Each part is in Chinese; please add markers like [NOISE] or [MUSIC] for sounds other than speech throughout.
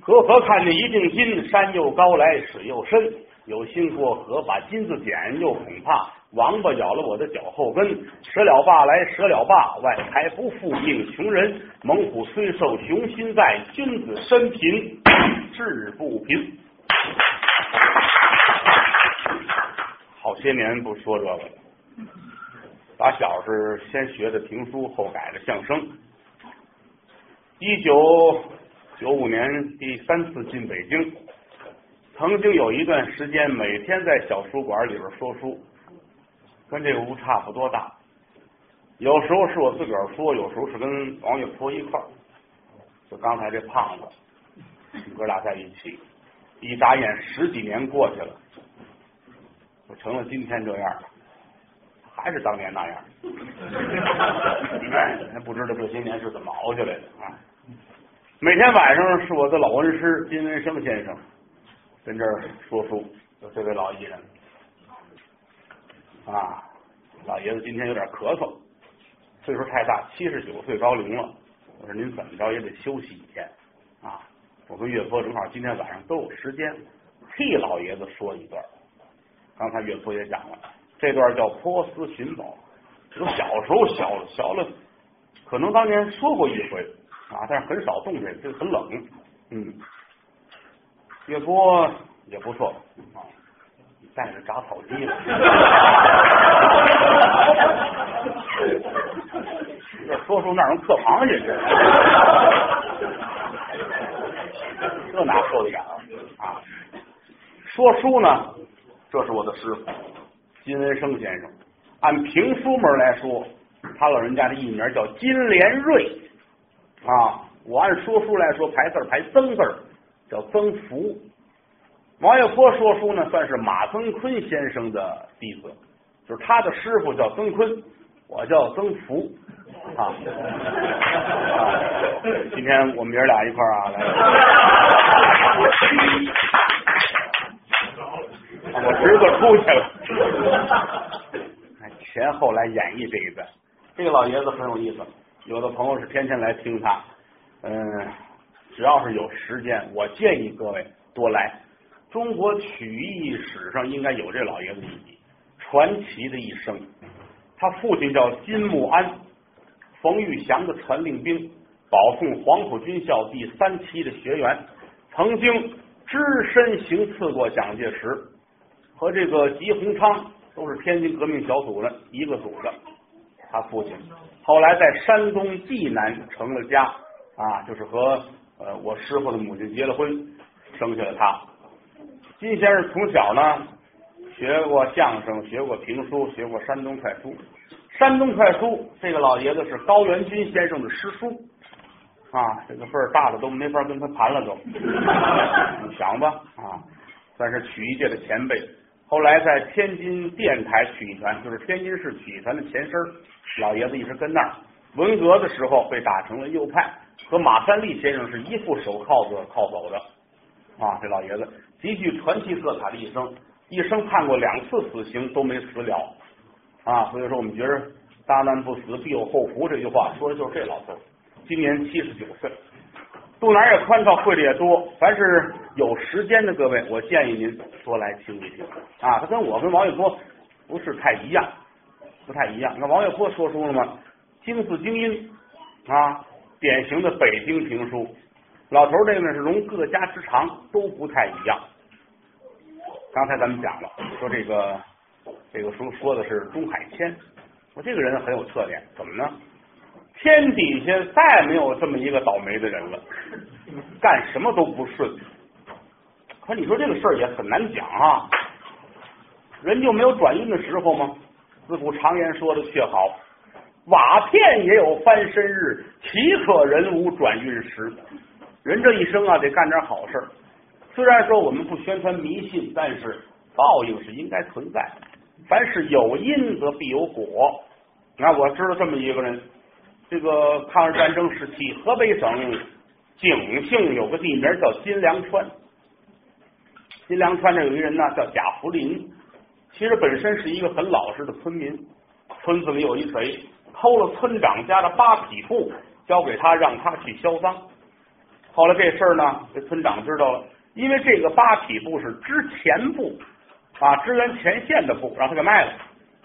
河河看见一锭金，山又高来水又深，有心过河把金子捡，又恐怕王八咬了我的脚后跟。舍了坝来舍了坝，外财不富命穷人。猛虎虽瘦雄心在，君子身贫志不贫。好些年不说这个了，打小是先学的评书，后改的相声。一九九五年第三次进北京，曾经有一段时间，每天在小书馆里边说书，跟这个屋差不多大。有时候是我自个儿说，有时候是跟王月坡一块儿。就刚才这胖子，哥俩在一起，一眨眼十几年过去了。我成了今天这样了，还是当年那样。[LAUGHS] 哎不知道这些年是怎么熬下来的啊！每天晚上是我的老恩师金文生先生跟这儿说书，就这位老艺人啊，老爷子今天有点咳嗽，岁数太大，七十九岁高龄了。我说您怎么着也得休息一天啊！我跟岳波正好今天晚上都有时间，替老爷子说一段。刚才岳父也讲了，这段叫《波斯寻宝》，我小时候小小了，可能当年说过一回啊，但是很少动这个，这个很冷。嗯，岳波也不错啊，带着铡草机了。这说书那能刻螃蟹去？这哪受得了啊？说书呢？这是我的师傅金文生先生。按评书门来说，他老人家的艺名叫金莲瑞啊。我按说书来说，排字排曾字叫曾福。王月波说书呢，算是马曾坤先生的弟子，就是他的师傅叫曾坤，我叫曾福啊。今天我们爷俩一块儿啊来。我侄子出去了，[LAUGHS] 前后来演绎这一段。这个老爷子很有意思，有的朋友是天天来听他。嗯，只要是有时间，我建议各位多来。中国曲艺史上应该有这老爷子一笔传奇的一生。他父亲叫金木安，冯玉祥的传令兵，保送黄埔军校第三期的学员，曾经只身行刺过蒋介石。和这个吉鸿昌都是天津革命小组的一个组的，他父亲后来在山东济南成了家啊，就是和呃我师傅的母亲结了婚，生下了他。金先生从小呢学过相声，学过评书，学过山东快书。山东快书这个老爷子是高元军先生的师叔啊，这个辈儿大的都没法跟他谈了都，[LAUGHS] 你想吧啊，算是曲艺界的前辈。后来在天津电台曲艺团，就是天津市曲艺团的前身，老爷子一直跟那儿。文革的时候被打成了右派，和马三立先生是一副手铐子铐走的。啊，这老爷子极具传奇色彩的一生，一生判过两次死刑都没死了。啊，所以说我们觉得“大难不死，必有后福”这句话说的就是这老头。今年七十九岁。肚腩也宽敞，会的也多。凡是有时间的各位，我建议您多来听一听啊。他跟我跟王月波不是太一样，不太一样。那王月波说书了吗？京字精英啊，典型的北京评书。老头这个呢是融各家之长，都不太一样。刚才咱们讲了，说这个这个书说的是钟海谦，说这个人很有特点，怎么呢？天底下再没有这么一个倒霉的人了，干什么都不顺。可你说这个事儿也很难讲啊，人就没有转运的时候吗？自古常言说的却好，瓦片也有翻身日，岂可人无转运时？人这一生啊，得干点好事。虽然说我们不宣传迷信，但是报应是应该存在。凡是有因，则必有果。那我知道这么一个人。这个抗日战争时期，河北省景姓有个地名叫金梁川。金梁川这有一人呢，叫贾福林，其实本身是一个很老实的村民，村子里有一贼偷了村长家的八匹布，交给他让他去销赃。后来这事儿呢，这村长知道了，因为这个八匹布是支前布啊，支援前线的布，让他给卖了。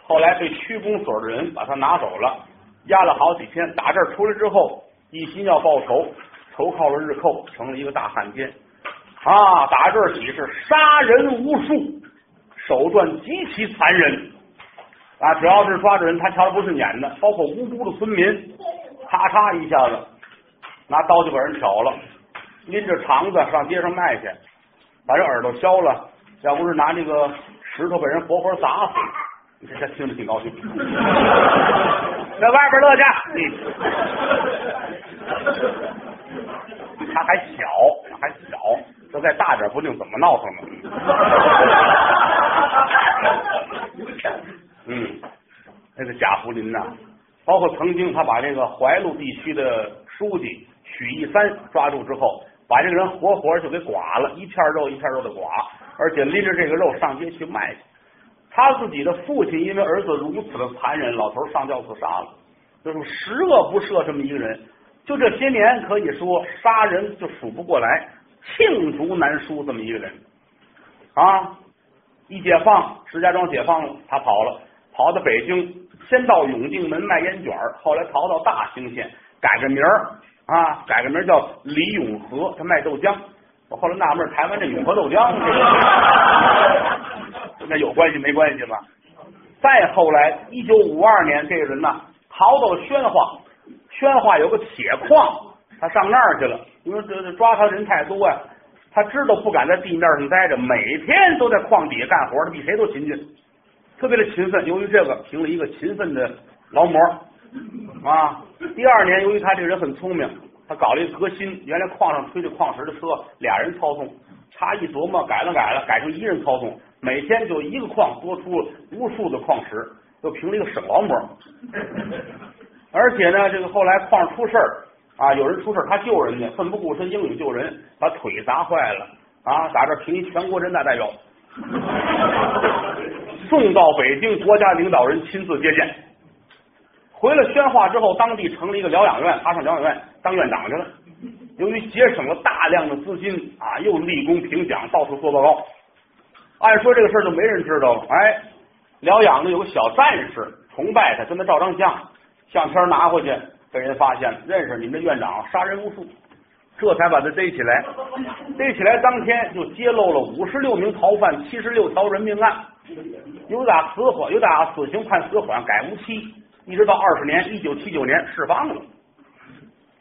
后来被区公所的人把他拿走了，压了好几天。打这儿出来之后，一心要报仇，投靠了日寇，成了一个大汉奸啊！打这起是杀人无数，手段极其残忍啊！只要是抓着人，他瞧着不顺眼的，包括无辜的村民，咔嚓一下子拿刀就把人挑了。拎着肠子上街上卖去，把人耳朵削了，要不是拿那个石头把人活活砸死，你 [LAUGHS] 这听着挺高兴。[LAUGHS] 在外边乐去，[LAUGHS] 他，还小，这再大点不定怎么闹腾呢。[LAUGHS] 嗯，那个贾福林呐，包括曾经他把这个怀路地区的书记许一三抓住之后。把这个人活活就给剐了，一片肉一片肉的剐，而且拎着这个肉上街去卖去。他自己的父亲因为儿子如此的残忍，老头上吊自杀了，就是十恶不赦这么一个人。就这些年，可以说杀人就数不过来，罄竹难书这么一个人啊！一解放，石家庄解放了，他跑了，跑到北京，先到永定门卖烟卷后来逃到大兴县，改个名儿。啊，改个名叫李永和，他卖豆浆。我后来纳闷，台湾这永和豆浆，那有关系没关系吗？再后来，一九五二年，这个人呢逃到宣化，宣化有个铁矿，他上那儿去了。因为这这抓他人太多呀，他知道不敢在地面上待着，每天都在矿底下干活，他比谁都勤勤，特别的勤奋。由于这个，评了一个勤奋的劳模。啊，第二年，由于他这个人很聪明，他搞了一个革新。原来矿上推着矿石的车，俩人操纵，他一琢磨，改了改了，改成一人操纵，每天就一个矿多出无数的矿石，又评了一个省劳模。[LAUGHS] 而且呢，这个后来矿上出事儿啊，有人出事，他救人家，奋不顾身，英勇救人，把腿砸坏了啊，打这评一全国人大代表，送到北京，国家领导人亲自接见。回了宣化之后，当地成立一个疗养院，他上疗养院当院长去了。由于节省了大量的资金啊，又立功评奖，到处做报告。按说这个事儿就没人知道了。哎，疗养的有个小战士崇拜他，跟他照张相，相片拿回去被人发现了，认识你们这院长杀人无数，这才把他逮起来。逮起来当天就揭露了五十六名逃犯，七十六条人命案，有打死缓，有打死刑判死缓，改无期。一直到二十年，一九七九年释放了。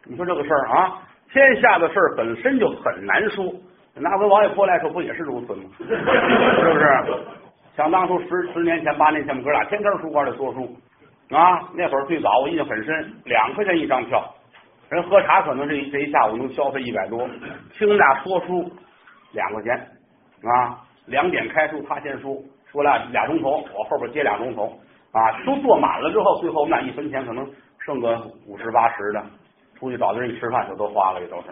你说这个事儿啊，天下的事儿本身就很难说。拿回王爷坡来说，不也是如此吗？[LAUGHS] 是不是？想当初十十年前、八年前，我们哥俩天天书馆里说书啊。那会儿最早我印象很深，两块钱一张票，人喝茶可能这这一下午能消费一百多，听俩说书两块钱啊。两点开书，他先说，说俩俩钟头，我后边接俩钟头。啊，都坐满了之后，最后那一分钱可能剩个五十八十的，出去找的人一吃饭就都花了，也都是。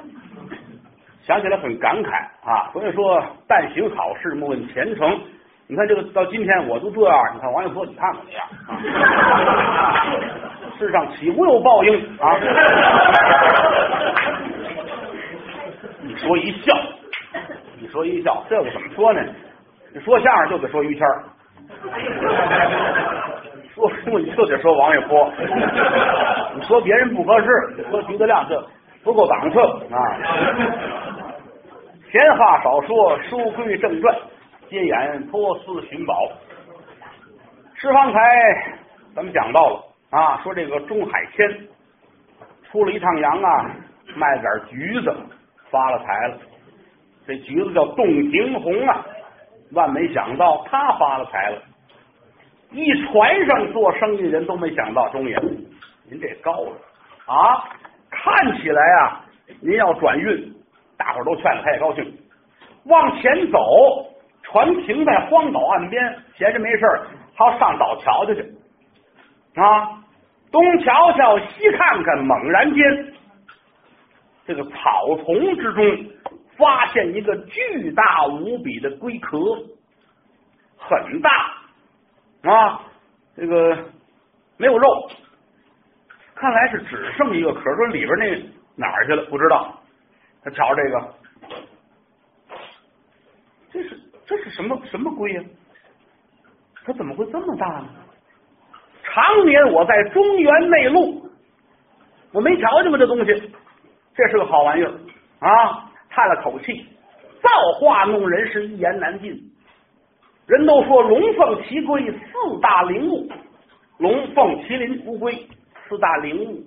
想起来很感慨啊，所以说但行好事，莫问前程。你看这个到今天我都这样，你看王一博，你看怎么样？世上岂无有报应啊？你说一笑，你说一笑，这个怎么说呢？你说相声就得说于谦儿。说书你就得说王一波，你说别人不合适，说徐德亮这不够档次啊。闲话少说，书归正传，接演托斯寻宝。是方才咱们讲到了啊，说这个钟海谦出了一趟洋啊，卖点橘子，发了财了。这橘子叫洞庭红啊，万没想到他发了财了。一船上做生意的人都没想到，钟爷，您这高了啊！看起来啊，您要转运，大伙都劝了，他也高兴。往前走，船停在荒岛岸边，闲着没事儿，他上岛瞧瞧去啊！东瞧瞧，西看看，猛然间，这个草丛之中发现一个巨大无比的龟壳，很大。啊，这个没有肉，看来是只剩一个壳，说里边那哪儿去了？不知道。他瞧这个，这是什么什么龟呀？它怎么会这么大呢？常年我在中原内陆，我没瞧见过这东西。这是个好玩意儿啊！叹了口气，造化弄人，是一言难尽。人都说龙凤奇龟四大灵物，龙凤麒麟乌龟四大灵物，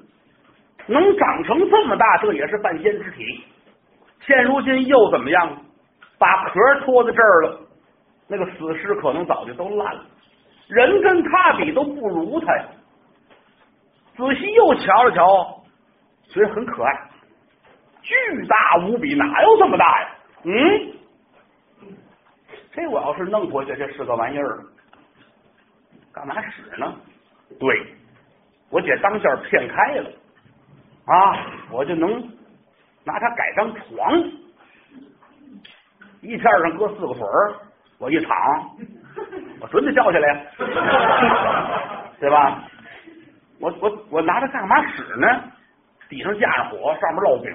能长成这么大，这也是半仙之体。现如今又怎么样？把壳拖在这儿了，那个死尸可能早就都烂了。人跟他比都不如他呀。仔细又瞧了瞧，觉得很可爱，巨大无比，哪有这么大呀？嗯，这我要是弄回去，这是个玩意儿，干嘛使呢？对，我姐当下骗开了啊，我就能拿它改张床，一片上搁四个腿儿，我一躺。[LAUGHS] 我准得掉下来，[LAUGHS] 对吧？我我我拿它干嘛使呢？底上架着火，上面烙饼，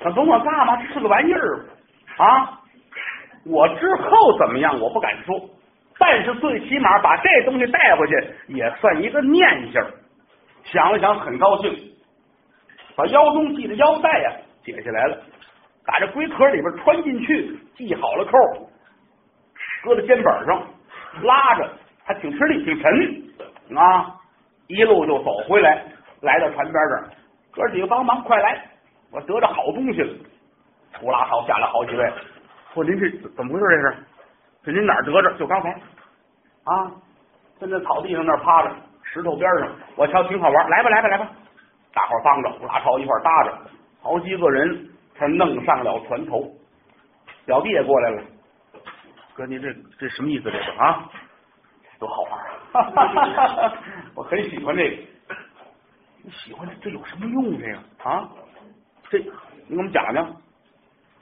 他甭管干嘛，这是个玩意儿啊！我之后怎么样，我不敢说，但是最起码把这东西带回去，也算一个念想。想了想，很高兴，把腰中系的腰带呀解下来了，把这龟壳里边穿进去，系好了扣。搁在肩膀上，拉着还挺吃力，挺沉啊！一路就走回来，来到船边这儿，哥几个帮忙，快来！我得着好东西了。呼啦超下来好几位，说您这怎么回事？这是？这您哪儿得着？就刚才啊，在那草地上那趴着，石头边上，我瞧挺好玩。来吧，来吧，来吧！大伙帮着呼啦超一块搭着，好几个人才弄上了船头。表弟也过来了。哥，您这这什么意思？这个啊，多好玩啊！[LAUGHS] 我很喜欢这个。你喜欢这这有什么用？这个啊，这你给我们讲讲。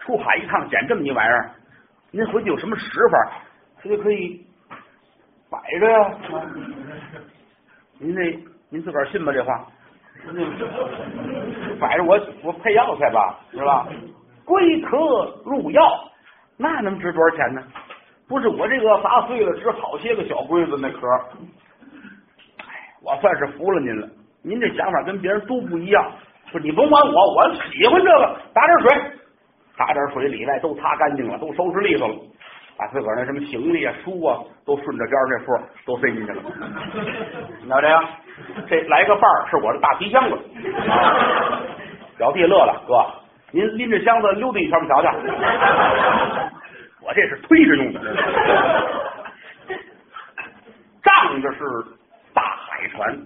出海一趟捡这么一玩意儿，您回去有什么使法？他就可以摆着呀。[LAUGHS] 您这您自个儿信吗？这话？[LAUGHS] 摆着我我配药材吧，是吧？龟壳入药，那能值多少钱呢？不是我这个砸碎了，值好些个小龟子那壳。哎，我算是服了您了。您这想法跟别人都不一样。说你甭管我，我喜欢这个。打点水，打点水，里外都擦干净了，都收拾利索了。把自个儿那什么行李啊、书啊，都顺着边这缝都塞进去了。[LAUGHS] 你瞧这样，这来个伴儿是我的大皮箱子。表弟乐了，哥，您拎着箱子溜达一圈，我瞧瞧。我这是推着用的，仗着是大海船，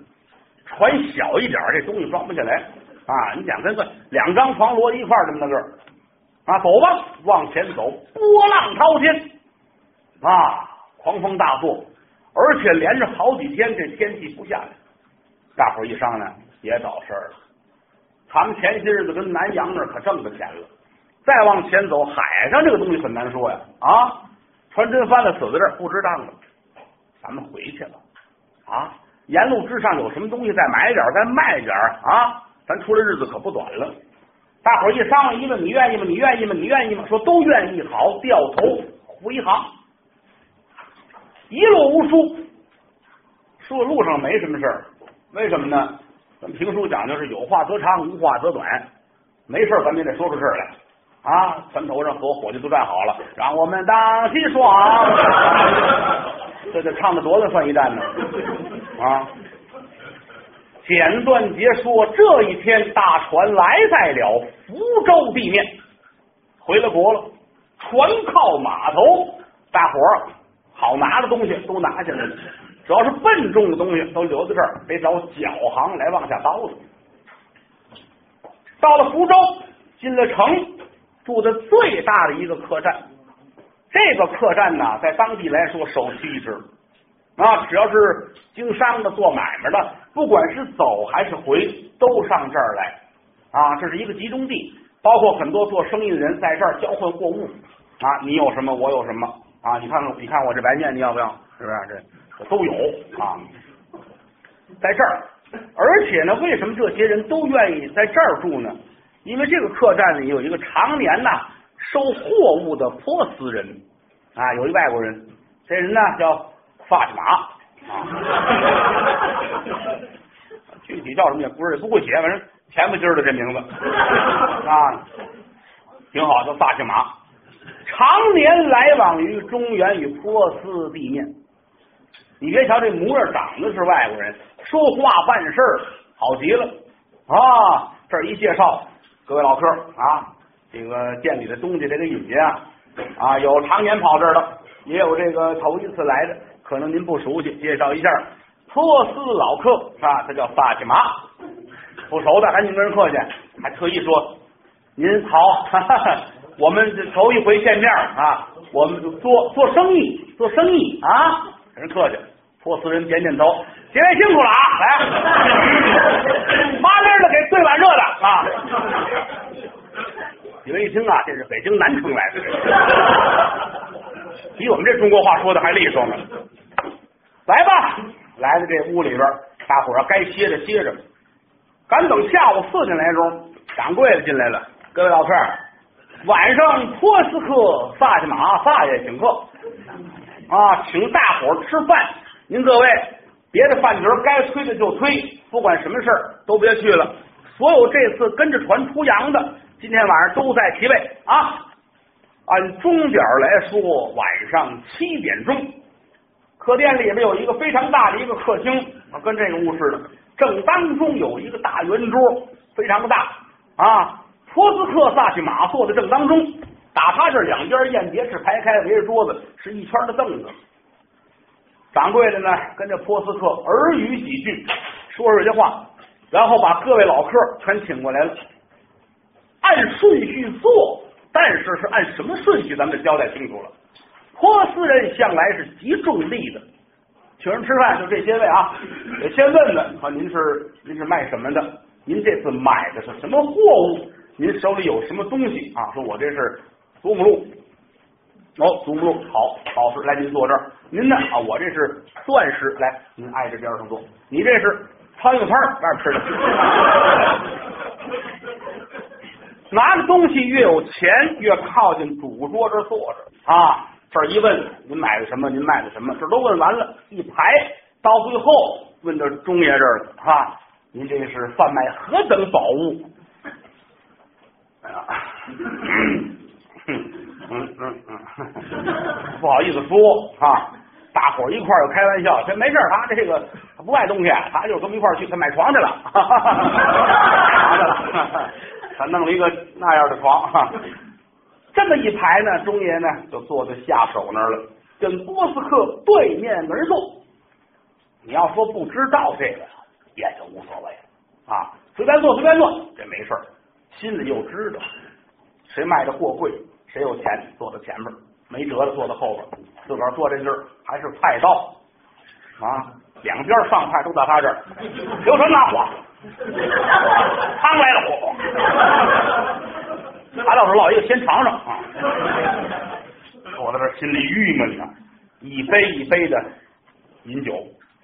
船小一点，这东西装不下来啊！你想跟个两张床摞一块这么大个儿啊？走吧，往前走，波浪滔天啊，狂风大作，而且连着好几天这天气不下来，大伙一商量别找事儿了，咱们前些日子跟南洋那可挣着钱了。再往前走，海上这个东西很难说呀！啊，船真翻了，死在这儿不值当了。咱们回去了啊！沿路之上有什么东西，再买点，再卖点啊！咱出来日子可不短了。大伙一商量，一问你愿意吗？你愿意吗？你愿意吗？说都愿意。好，掉头回航。一路无书，说路上没什么事儿。为什么呢？咱们评书讲究是有话则长，无话则短。没事儿咱们也得说出事儿来。啊！船头上和伙计都站好了，让我们荡起双。[LAUGHS] 这这唱的多了算一站呢？啊！简短截说，这一天大船来在了福州地面，回了国了。船靠码头，大伙儿好拿的东西都拿下来了，主要是笨重的东西都留在这儿，得找脚行来往下包的。到了福州，进了城。住的最大的一个客栈，这个客栈呢，在当地来说首屈一指啊！只要是经商的、做买卖的，不管是走还是回，都上这儿来啊！这是一个集中地，包括很多做生意的人在这儿交换货物啊！你有什么，我有什么啊！你看看，你看我这白面，你要不要？是不是？这这都有啊。在这儿，而且呢，为什么这些人都愿意在这儿住呢？因为这个客栈里有一个常年呐收货物的波斯人啊，有一外国人，这人呢叫发蒂玛啊，具体叫什么也不是，不会写，反正前不筋的这名字啊，挺好，叫发蒂玛，常年来往于中原与波斯地面。你别瞧这模样，长得是外国人，说话办事儿好极了啊！这一介绍，各位老客啊，这个店里的东西得给引荐啊啊，有常年跑这儿的，也有这个头一次来的，可能您不熟悉，介绍一下，波斯老客啊，他叫法蒂玛，不熟的赶紧跟人客气，还特意说您好，哈哈我们这头一回见面啊，我们做做生意，做生意啊。人客气，托斯人点点头，几位辛苦了啊！来，麻利的给兑碗热的啊！几位一听啊，这是北京南城来的，比我们这中国话说的还利索呢。来吧，来到这屋里边，大伙儿该歇着歇着，赶等下午四点来钟，掌柜的进来了。各位老客，晚上波斯克萨其马萨爷请客。啊，请大伙儿吃饭。您各位，别的饭局该推的就推，不管什么事儿都别去了。所有这次跟着船出洋的，今天晚上都在齐备啊。按钟点来说，晚上七点钟，客店里边有一个非常大的一个客厅，啊跟这个屋似的。正当中有一个大圆桌，非常的大啊。托斯克萨去马坐在正当中。打他这两边宴碟是排开，围着桌子是一圈的凳子。掌柜的呢，跟这波斯克耳语几句，说说些话，然后把各位老客全请过来了，按顺序坐，但是是按什么顺序，咱们交代清楚了。波斯人向来是极重利的，请人吃饭就这些位啊，得先问问啊，您是您是卖什么的？您这次买的是什么货物？您手里有什么东西啊？说我这是。祖母鹿，哦，祖母鹿，好，宝石，来，您坐这儿。您呢？啊，我这是钻石，来，您挨着边上坐。你这是苍蝇拍外边吃的。[LAUGHS] 拿的东西越有钱，越靠近主桌这坐着啊。这一问，您买的什么？您卖的什么？这都问完了，一排到最后问到中爷这儿了啊。您这是贩卖何等宝物？哎呀。嗯嗯嗯，不好意思说啊，大伙儿一块儿又开玩笑，这没事他这个他不卖东西，他就跟我们一块儿去，他买床去了，哈哈哈哈去了，他弄了一个那样的床，[LAUGHS] 这么一排呢，中爷呢就坐在下手那儿了，跟波斯克对面而坐。你要说不知道这个，也就无所谓啊，随便坐随便坐，这没事心里又知道谁卖的货贵。谁有钱坐在前面，没辙的坐在后边。自个儿坐这地儿还是菜刀啊，两边上菜都在他这儿。刘什那火，汤来了火，他倒是老爷先尝尝啊。坐在这心里郁闷呢，一杯一杯的饮酒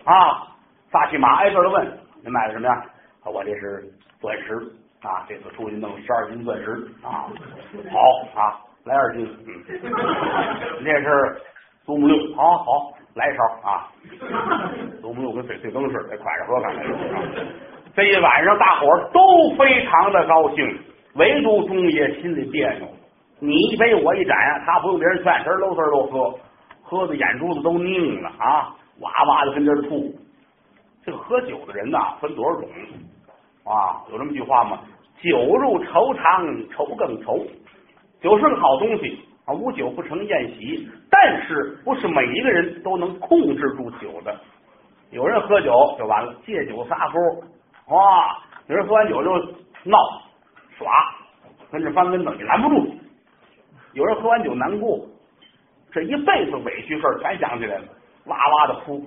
啊。撒起马挨个的问：“您买的什么呀？”我这是钻石啊，这次出去弄十二斤钻石啊，好啊。来二斤，嗯，那是祖母绿，好好来一勺啊！祖母绿跟翡翠羹似的，得快着喝，看看。这一晚上，大伙儿都非常的高兴，唯独中爷心里别扭。你一杯我一盏，他不用别人劝，这搂丝都喝，喝的眼珠子都拧了啊，哇哇的跟这吐。这个喝酒的人呐，分多少种啊？有这么句话吗？酒入愁肠，愁更愁。酒是个好东西啊，无酒不成宴席。但是不是每一个人都能控制住酒的。有人喝酒就完了，借酒撒泼，哇！有人喝完酒就闹耍，跟着翻跟头，你拦不住。有人喝完酒难过，这一辈子委屈事儿全想起来了，哇哇的哭。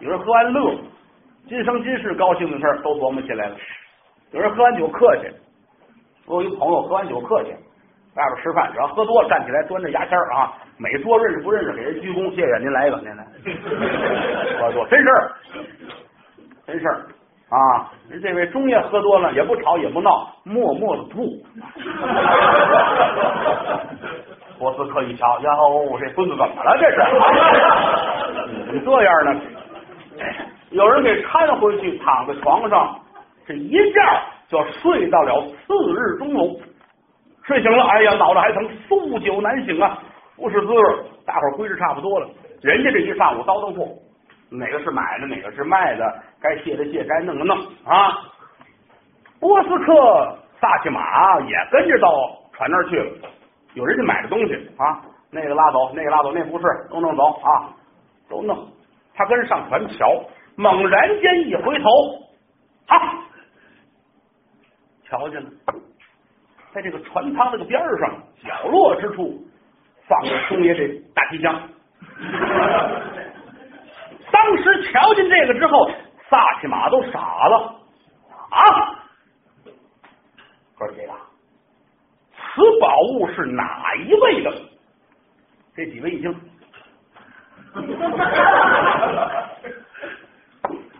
有人喝完乐，今生今世高兴的事儿都琢磨起来了。有人喝完酒客气，我有一朋友喝完酒客气。外边吃饭，只要喝多了，站起来端着牙签啊，每桌认识不认识，给人鞠躬，谢谢您来一个，您来，[LAUGHS] 喝多真事儿，真事儿啊！人这位中爷喝多了也不吵也不闹，默默的吐。[LAUGHS] 波斯克一瞧，呀哦，这孙子怎么了？这是怎么 [LAUGHS] 这样呢？有人给搀回去，躺在床上，这一觉就睡到了次日中午。睡醒了，哎呀，脑袋还疼，宿酒难醒啊，不是滋味。大伙儿归置差不多了，人家这一上午叨叨破，哪个是买的，哪个是卖的，该卸的卸，该弄的弄啊。波斯克萨奇马也跟着到船那儿去了，有人家买的东西啊，那个拉走，那个拉走，那不是都弄走啊，都弄。他跟上船瞧，猛然间一回头，啊，瞧见了。在这个船舱这个边上角落之处，放着松爷这大提箱。[LAUGHS] 当时瞧见这个之后，萨其马都傻了啊！哥几个，此宝物是哪一位的？这几位一听，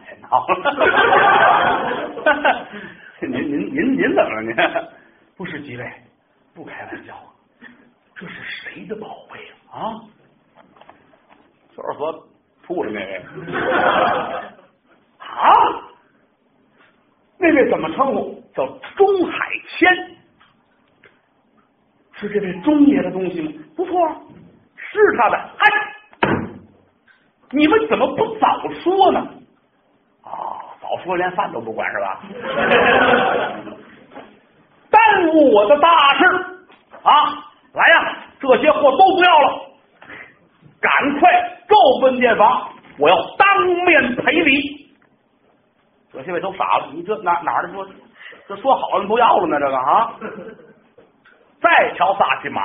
太 [LAUGHS] 闹了！[LAUGHS] [LAUGHS] 您您您您怎么了？您？[LAUGHS] 不是几位，不开玩笑，这是谁的宝贝啊？就是和吐的那位 [LAUGHS] 啊？那位怎么称呼？叫钟海谦，是这位钟爷的东西吗？不错，是他的。哎，你们怎么不早说呢？老，说连饭都不管是吧？[LAUGHS] 耽误我的大事啊！来呀，这些货都不要了，赶快够奔店房，我要当面赔礼。这些位都傻了，你这哪哪的说？这说好了不要了呢？这个啊！再瞧萨其马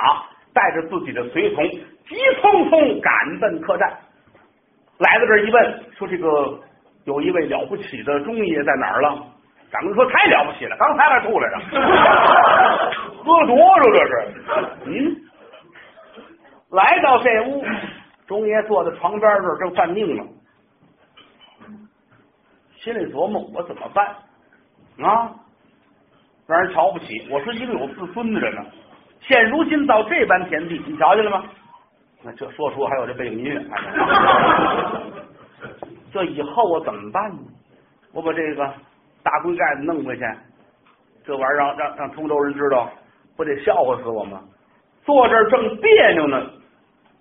带着自己的随从，急匆匆赶奔客栈，来到这儿一问，说这个有一位了不起的中爷在哪儿了？长官说：“太了不起了，刚才还吐来着，[LAUGHS] 喝多少这是？嗯，来到这屋，中爷坐在床边这儿正犯病呢，心里琢磨：我怎么办啊？让人瞧不起，我是一个有自尊的人呢。现如今到这般田地，你瞧见了吗？那这说出还有这背景音乐，这以后我怎么办呢？我把这个。”大龟盖子弄回去，这玩意儿让让让通州人知道，不得笑话死我吗？坐这儿正别扭呢，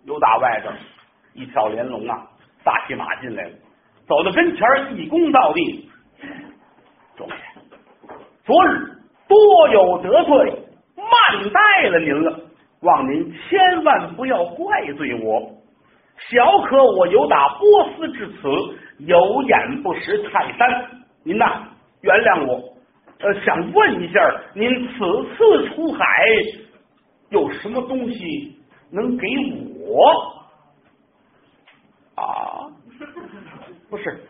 又打外边一条连龙啊，大骑马进来了，走到跟前一躬到地，中爷，昨日多有得罪，慢待了您了，望您千万不要怪罪我。小可我有打波斯至此，有眼不识泰山，您呐。原谅我，呃，想问一下，您此次出海有什么东西能给我？啊，不是，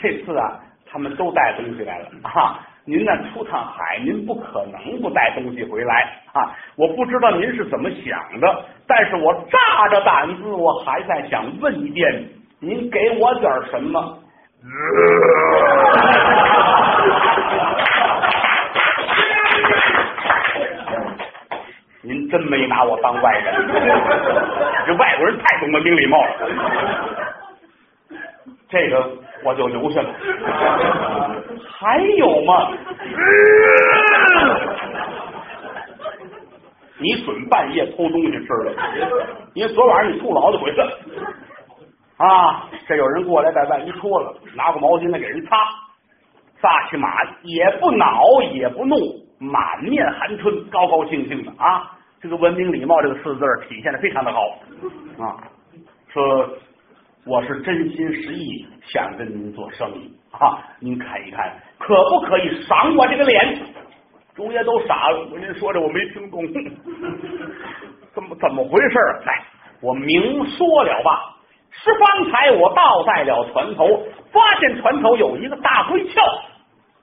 这次啊，他们都带东西来了啊。您呢出趟海，您不可能不带东西回来啊。我不知道您是怎么想的，但是我炸着胆子，我还在想问一遍，您给我点什么？[LAUGHS] 您真没拿我当外人，这外国人太懂得明礼貌了。这个我就留下了。还有吗？[LAUGHS] 你准半夜偷东西吃了？因为昨晚上你吐了好几回了。啊！这有人过来把外衣脱了，拿个毛巾来给人擦。撒起马也不恼也不怒，满面含春，高高兴兴的啊！这个文明礼貌这个四字体现的非常的好啊！说我是真心实意想跟您做生意啊，您看一看，可不可以赏我这个脸？中爷都傻了，我您说的我没听懂，[LAUGHS] 怎么怎么回事？来，我明说了吧。是方才我倒在了船头，发现船头有一个大龟壳、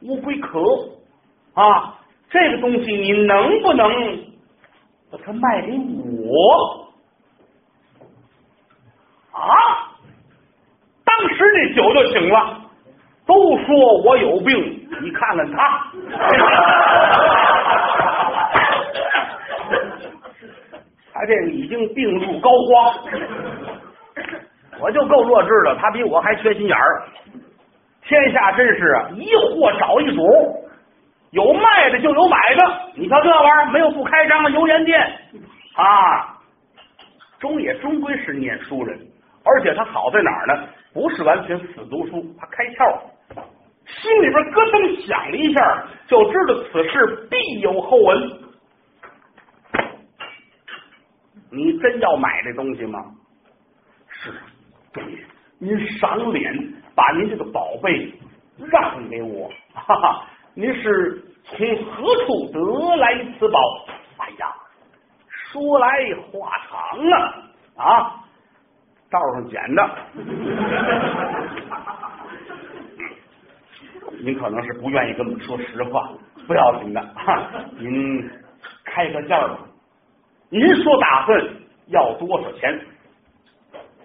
乌龟壳啊，这个东西你能不能把它卖给我啊！当时那酒就醒了。都说我有病，你看看他，[LAUGHS] 他这已经病入膏肓。我就够弱智的，他比我还缺心眼儿。天下真是啊，一货找一主，有卖的就有买的。你瞧这玩意儿，没有不开张的油盐店啊。中野终归是念书人，而且他好在哪儿呢？不是完全死读书，他开窍了，心里边咯噔响了一下，就知道此事必有后文。你真要买这东西吗？是，中爷，您赏脸把您这个宝贝让给我，哈哈，您是从何处得来此宝？哎呀，说来话长啊啊！道上捡的，[LAUGHS] 您可能是不愿意跟我们说实话，不要紧的，您开个价吧。您说打算要多少钱？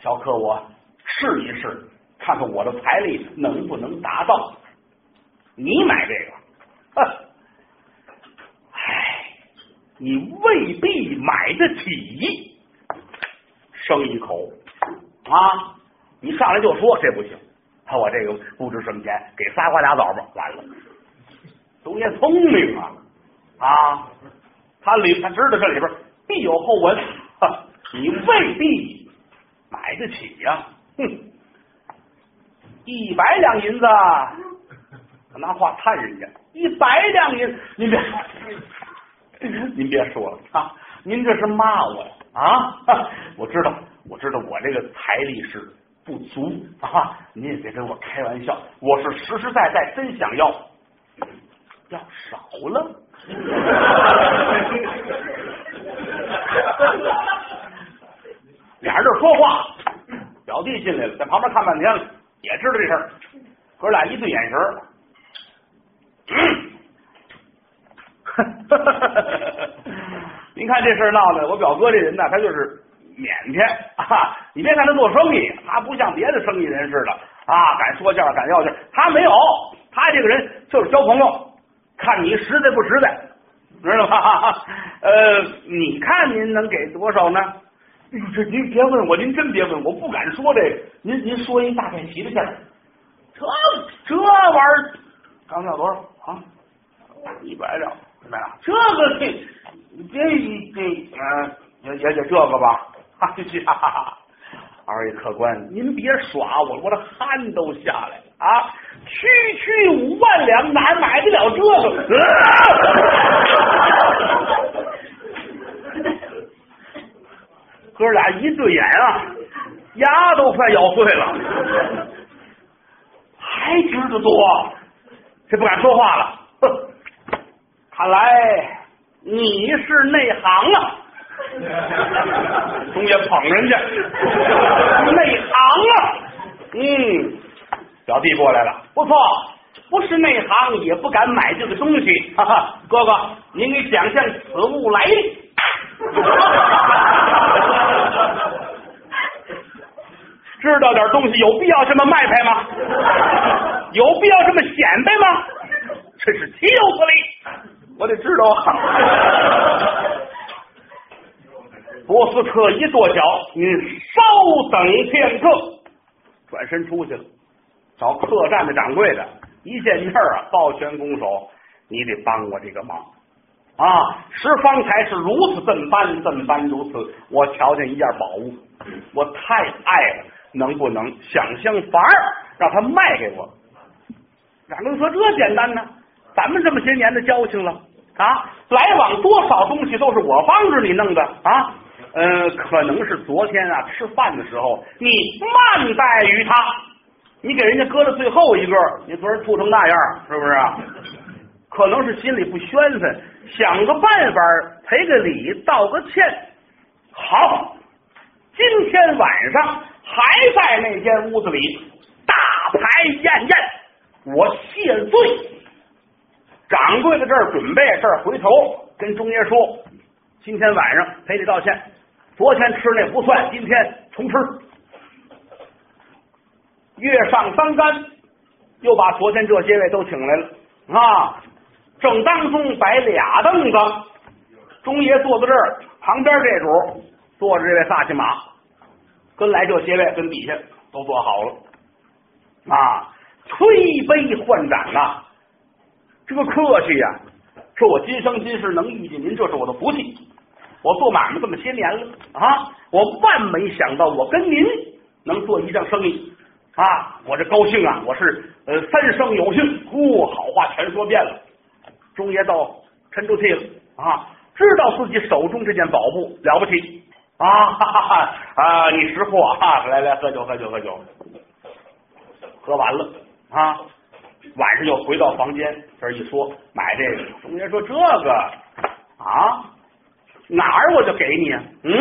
小客，我试一试，看看我的财力能不能达到。你买这个，唉，你未必买得起。生一口。啊！你上来就说这不行，他我这个不值什么钱，给仨瓜俩枣吧，完了。东爷聪明啊啊！他里他知道这里边必有后文，你未必买得起呀。哼，一百两银子，拿话探人家，一百两银，您别，您别说了啊！您这是骂我呀啊！我知道。我知道我这个财力是不足啊，你也别跟我开玩笑，我是实实在在真想要，要少了。俩人这说话，表弟进来了，在旁边看半天了，也知道这事儿，哥俩一对眼神儿，[LAUGHS] 您看这事儿闹的，我表哥这人呢，他就是。腼腆啊！你别看他做生意，他不像别的生意人似的啊，敢说价，敢要价。他没有，他这个人就是交朋友，看你实在不实在，知道吧？[LAUGHS] 呃，你看您能给多少呢？这您别问我，您真别问，我不敢说这个。您您说一大概齐的价，这这玩意儿刚要多少啊？一百两，一百两，这个这这这啊，也也就这个吧。哎呀，二位客官，您别耍我，我的汗都下来了啊！区区五万两，哪买得了这个？[LAUGHS] 哥俩一对眼啊，牙都快咬碎了，还知道多，这不敢说话了。哼，看来你是内行啊。[LAUGHS] 东爷捧人家，内行啊！嗯，表弟过来了，不错，不是内行也不敢买这个东西。哈哈，哥哥，您给讲讲此物来历。[LAUGHS] 知道点东西有必要这么卖拍吗？有必要这么显摆吗？真是岂有此理！我得知道啊。波斯特一跺脚，您稍等片刻，转身出去了，找客栈的掌柜的，一见面啊，抱拳拱手，你得帮我这个忙啊！十方才是如此这般这般如此，我瞧见一件宝物，我太爱了，能不能想想法儿让他卖给我？掌柜说这简单呢，咱们这么些年的交情了啊，来往多少东西都是我帮着你弄的啊。嗯，可能是昨天啊吃饭的时候你慢待于他，你给人家搁到最后一个，你昨儿吐成那样，是不是啊？[LAUGHS] 可能是心里不宣愤，想个办法赔个礼，道个歉。好，今天晚上还在那间屋子里大排宴宴，我谢罪。掌柜的这儿准备，这儿回头跟中爷说。今天晚上赔礼道歉，昨天吃那不算，今天重吃。月上三竿，又把昨天这些位都请来了啊！正当中摆俩凳子，中爷坐在这儿，旁边这主坐着这位萨其马，跟来这些位跟底下都坐好了啊！推杯换盏呐，这个客气呀，说我今生今世能遇见您，这是我的福气。我做买卖这么些年了啊，我万没想到我跟您能做一桩生意啊！我这高兴啊，我是呃三生有幸，呼，好话全说遍了。中爷倒沉住气了啊，知道自己手中这件宝物了不起啊！哈哈哈啊，你识货啊！来来，喝酒喝酒喝酒，喝完了啊，晚上又回到房间，这一说买这个，中爷说这个啊。哪儿我就给你，嗯，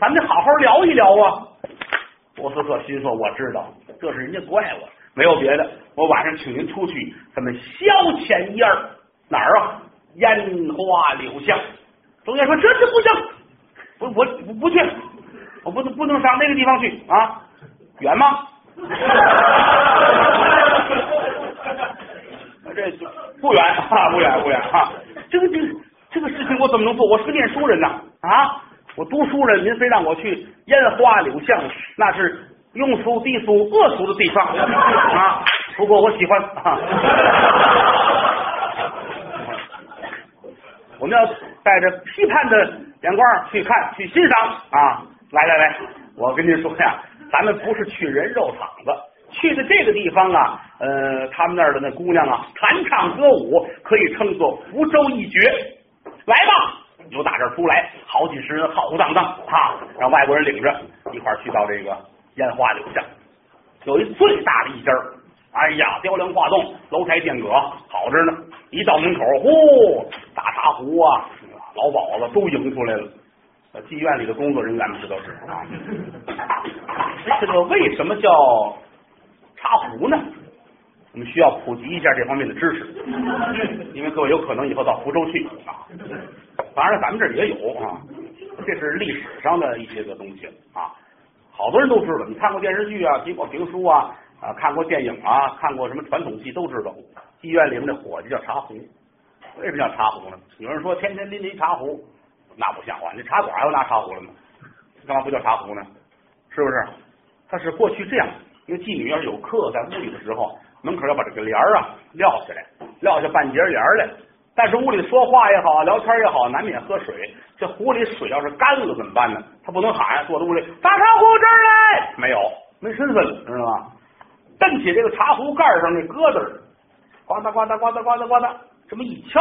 咱们得好好聊一聊啊。波斯特心说：“我知道，这是人家怪我，没有别的。我晚上请您出去，咱们消遣一二。哪儿啊？烟花柳巷。”中间说：“这这不行，我我不去，我不能不能上那个地方去啊，远吗？[LAUGHS] 这不远啊，不远不远啊，这个这个。”这个事情我怎么能做？我是个念书人呐啊！我读书人，您非让我去烟花柳巷，那是庸俗低俗恶俗的地方啊！不过我喜欢啊！[LAUGHS] 我们要带着批判的眼光去看、去欣赏啊！来来来，我跟您说呀，咱们不是去人肉场子，去的这个地方啊，呃，他们那儿的那姑娘啊，弹唱歌舞可以称作福州一绝。来吧，由打这儿出来，好几十人浩浩荡荡，哈，让外国人领着一块儿去到这个烟花柳巷，有一最大的一家儿哎呀，雕梁画栋，楼台殿阁，好着呢。一到门口，呼，大茶壶啊，老鸨子都迎出来了。妓院里的工作人员们这都是啊。[LAUGHS] 这个为什么叫茶壶呢？我们需要普及一下这方面的知识，因为各位有可能以后到福州去啊。当然，咱们这儿也有啊，这是历史上的一些个东西啊。好多人都知道，你看过电视剧啊，听过评书啊，啊，看过电影啊，看过什么传统戏都知道。妓院里面的伙计叫茶壶，为什么叫茶壶呢？有人说天天拎着一茶壶，那不像话，那茶馆还有拿茶壶了吗？干嘛不叫茶壶呢？是不是？他是过去这样，因为妓女要是有客在屋里的时候。门口要把这个帘儿啊撂下来，撂下半截帘来。但是屋里说话也好，聊天也好，难免喝水。这壶里水要是干了怎么办呢？他不能喊，坐在屋里打茶壶这儿来，没有，没身份，知道吗？蹬起这个茶壶盖上那疙瘩，呱嗒呱嗒呱嗒呱嗒呱嗒，这么一敲，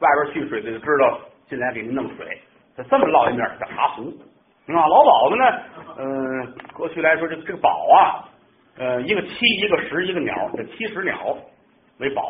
外边蓄水的就知道进来给您弄水。他这么烙一面叫茶壶。啊，老鸨子呢？嗯，过去来说这这个宝啊。呃，一个七，一个十，一个鸟，这七十鸟为宝。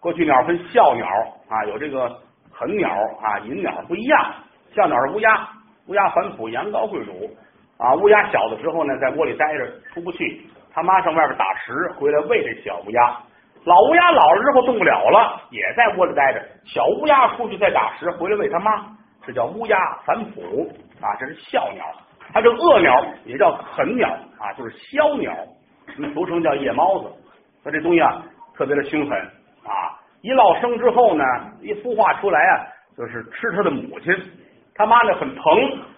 过去鸟分笑鸟啊，有这个狠鸟啊，银鸟不一样。笑鸟是乌鸦，乌鸦反哺，羊羔贵主啊。乌鸦小的时候呢，在窝里待着，出不去，他妈上外边打食，回来喂这小乌鸦。老乌鸦老了之后动不了了，也在窝里待着。小乌鸦出去再打食，回来喂他妈，这叫乌鸦反哺啊，这是笑鸟。它这恶鸟也叫狠鸟啊，就是枭鸟。俗称叫夜猫子，它这东西啊特别的凶狠啊！一落生之后呢，一孵化出来啊，就是吃它的母亲。他妈呢很疼，